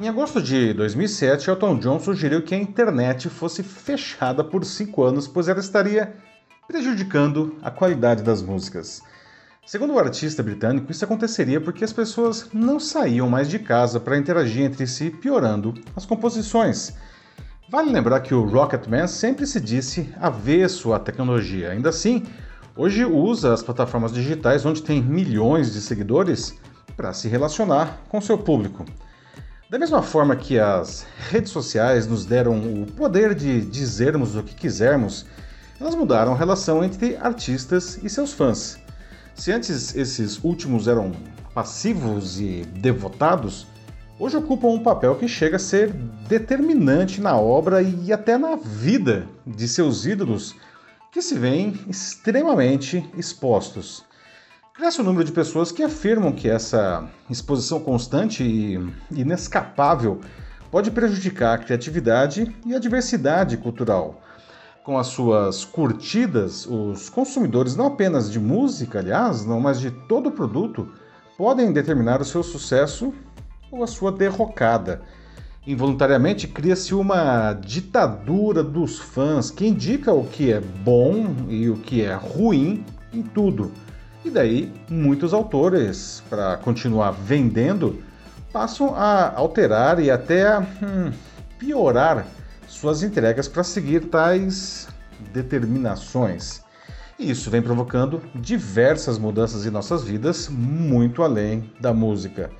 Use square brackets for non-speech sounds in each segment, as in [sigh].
Em agosto de 2007, Elton John sugeriu que a internet fosse fechada por cinco anos, pois ela estaria prejudicando a qualidade das músicas. Segundo o artista britânico, isso aconteceria porque as pessoas não saíam mais de casa para interagir entre si, piorando as composições. Vale lembrar que o Rocketman sempre se disse avesso à tecnologia. Ainda assim, hoje usa as plataformas digitais onde tem milhões de seguidores para se relacionar com seu público. Da mesma forma que as redes sociais nos deram o poder de dizermos o que quisermos, elas mudaram a relação entre artistas e seus fãs. Se antes esses últimos eram passivos e devotados, hoje ocupam um papel que chega a ser determinante na obra e até na vida de seus ídolos, que se veem extremamente expostos. Cresce o número de pessoas que afirmam que essa exposição constante e inescapável pode prejudicar a criatividade e a diversidade cultural. Com as suas curtidas, os consumidores não apenas de música, aliás, não, mas de todo produto, podem determinar o seu sucesso ou a sua derrocada. Involuntariamente cria-se uma ditadura dos fãs que indica o que é bom e o que é ruim em tudo. E daí muitos autores, para continuar vendendo, passam a alterar e até a hum, piorar suas entregas para seguir tais determinações. E isso vem provocando diversas mudanças em nossas vidas, muito além da música.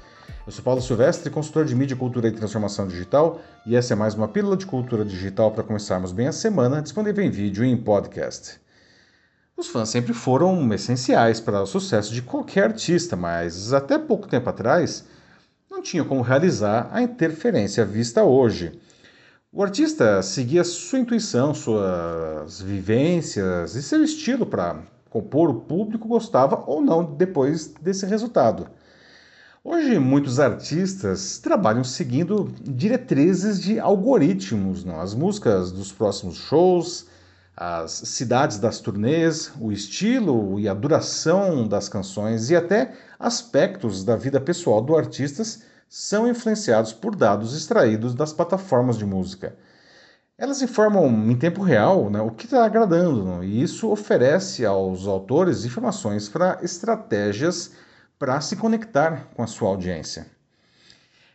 Eu sou Paulo Silvestre, consultor de mídia, cultura e transformação digital, e essa é mais uma pílula de cultura digital para começarmos bem a semana, disponível em vídeo e em podcast. Os fãs sempre foram essenciais para o sucesso de qualquer artista, mas até pouco tempo atrás não tinha como realizar a interferência vista hoje. O artista seguia sua intuição, suas vivências e seu estilo para compor o público gostava ou não depois desse resultado. Hoje, muitos artistas trabalham seguindo diretrizes de algoritmos. Não? As músicas dos próximos shows, as cidades das turnês, o estilo e a duração das canções e até aspectos da vida pessoal do artista são influenciados por dados extraídos das plataformas de música. Elas informam em tempo real né, o que está agradando, e isso oferece aos autores informações para estratégias para se conectar com a sua audiência.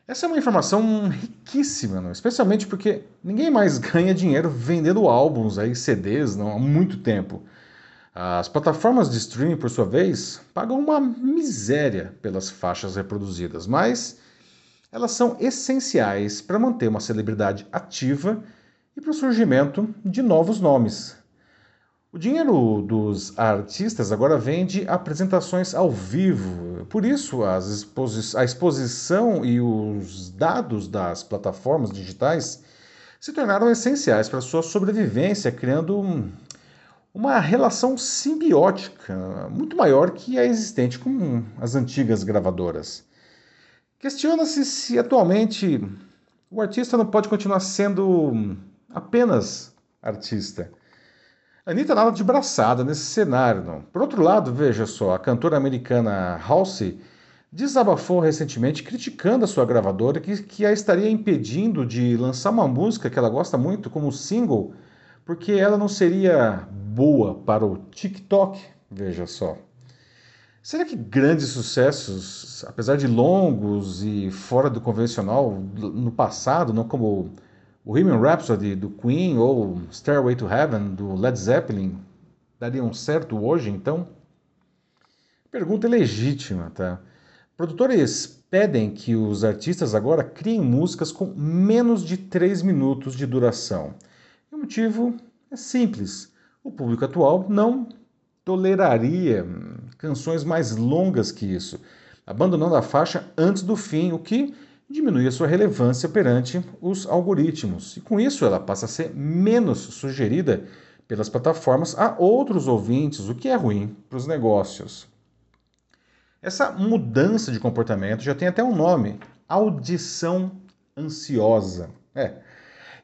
Essa é uma informação riquíssima, não? especialmente porque ninguém mais [laughs] ganha dinheiro vendendo álbuns, aí, CDs não, há muito tempo. As plataformas de streaming, por sua vez, pagam uma miséria pelas faixas reproduzidas, mas elas são essenciais para manter uma celebridade ativa e para o surgimento de novos nomes, o dinheiro dos artistas agora vem de apresentações ao vivo. Por isso, exposi a exposição e os dados das plataformas digitais se tornaram essenciais para sua sobrevivência, criando um, uma relação simbiótica muito maior que a existente com as antigas gravadoras. Questiona-se se atualmente o artista não pode continuar sendo apenas artista. Anitta nada de braçada nesse cenário, não. Por outro lado, veja só, a cantora americana Halsey desabafou recentemente criticando a sua gravadora que, que a estaria impedindo de lançar uma música que ela gosta muito como single, porque ela não seria boa para o TikTok, veja só. Será que grandes sucessos, apesar de longos e fora do convencional no passado, não como Bohemian Rhapsody do Queen ou Stairway to Heaven do Led Zeppelin dariam certo hoje, então? Pergunta legítima, tá? Produtores pedem que os artistas agora criem músicas com menos de 3 minutos de duração. E o motivo é simples: o público atual não toleraria canções mais longas que isso, abandonando a faixa antes do fim, o que diminui a sua relevância perante os algoritmos. E com isso ela passa a ser menos sugerida pelas plataformas a outros ouvintes, o que é ruim para os negócios. Essa mudança de comportamento já tem até um nome: audição ansiosa. É.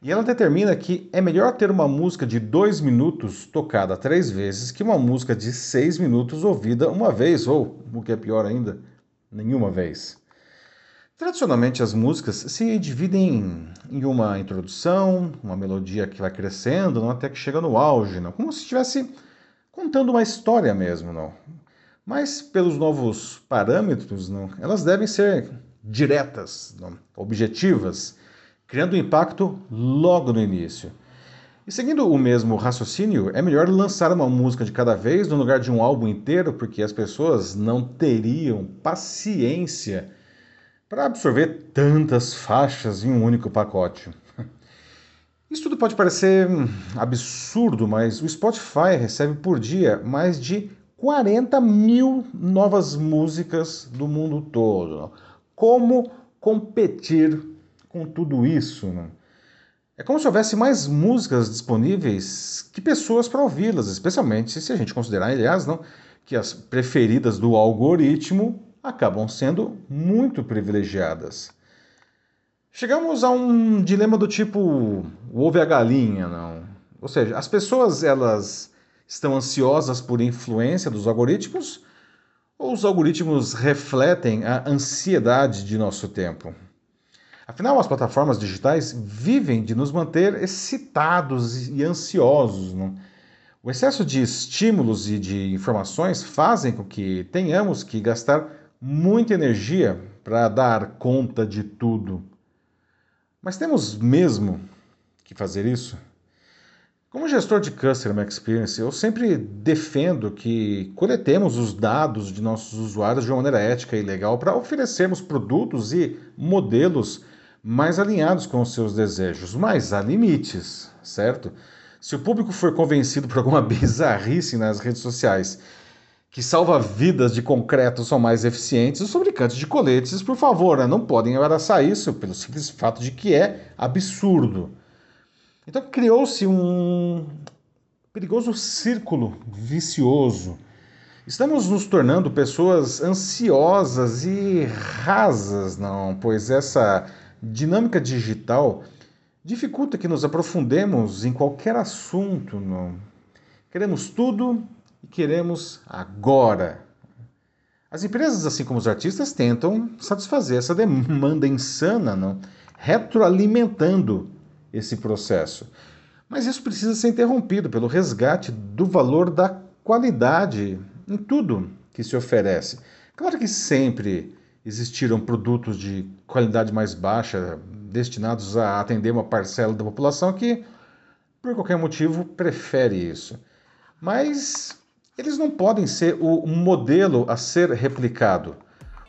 E ela determina que é melhor ter uma música de dois minutos tocada três vezes que uma música de seis minutos ouvida uma vez, ou, o que é pior ainda, nenhuma vez. Tradicionalmente, as músicas se dividem em uma introdução, uma melodia que vai crescendo, não, até que chega no auge, não, como se estivesse contando uma história mesmo. Não. Mas, pelos novos parâmetros, não, elas devem ser diretas, não, objetivas, criando impacto logo no início. E seguindo o mesmo raciocínio, é melhor lançar uma música de cada vez no lugar de um álbum inteiro, porque as pessoas não teriam paciência para absorver tantas faixas em um único pacote. Isso tudo pode parecer absurdo, mas o Spotify recebe por dia mais de 40 mil novas músicas do mundo todo. Como competir com tudo isso? Né? É como se houvesse mais músicas disponíveis que pessoas para ouvi-las, especialmente se a gente considerar, aliás, não, que as preferidas do algoritmo acabam sendo muito privilegiadas. Chegamos a um dilema do tipo o ovo e a galinha, não? Ou seja, as pessoas elas estão ansiosas por influência dos algoritmos ou os algoritmos refletem a ansiedade de nosso tempo? Afinal, as plataformas digitais vivem de nos manter excitados e ansiosos. Não? O excesso de estímulos e de informações fazem com que tenhamos que gastar muita energia para dar conta de tudo. Mas temos mesmo que fazer isso? Como gestor de Customer Experience, eu sempre defendo que coletemos os dados de nossos usuários de uma maneira ética e legal para oferecermos produtos e modelos mais alinhados com os seus desejos, mas há limites, certo? Se o público for convencido por alguma [laughs] bizarrice nas redes sociais que salva-vidas de concreto são mais eficientes, os fabricantes de coletes, por favor, né, não podem abraçar isso pelo simples fato de que é absurdo. Então criou-se um perigoso círculo vicioso. Estamos nos tornando pessoas ansiosas e rasas, não, pois essa dinâmica digital dificulta que nos aprofundemos em qualquer assunto. Não? Queremos tudo e queremos agora. As empresas, assim como os artistas, tentam satisfazer essa demanda insana, não? retroalimentando esse processo. Mas isso precisa ser interrompido pelo resgate do valor da qualidade em tudo que se oferece. Claro que sempre existiram produtos de qualidade mais baixa destinados a atender uma parcela da população que, por qualquer motivo, prefere isso. Mas eles não podem ser o modelo a ser replicado.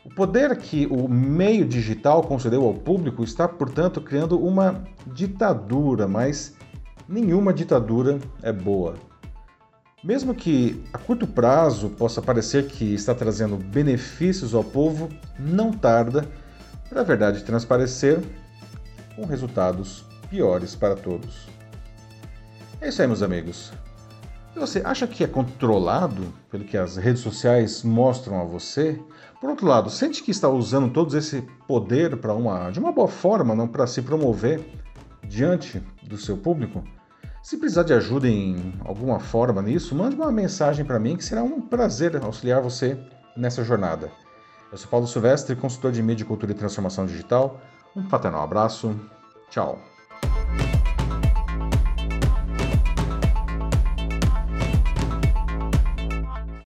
O poder que o meio digital concedeu ao público está, portanto, criando uma ditadura, mas nenhuma ditadura é boa. Mesmo que a curto prazo possa parecer que está trazendo benefícios ao povo, não tarda para a verdade transparecer com resultados piores para todos. É isso aí, meus amigos. Você acha que é controlado pelo que as redes sociais mostram a você? Por outro lado, sente que está usando todo esse poder para uma de uma boa forma, não para se promover diante do seu público? Se precisar de ajuda em alguma forma nisso, mande uma mensagem para mim que será um prazer auxiliar você nessa jornada. Eu sou Paulo Silvestre, consultor de mídia, cultura e transformação digital. Um fraternal abraço. Tchau.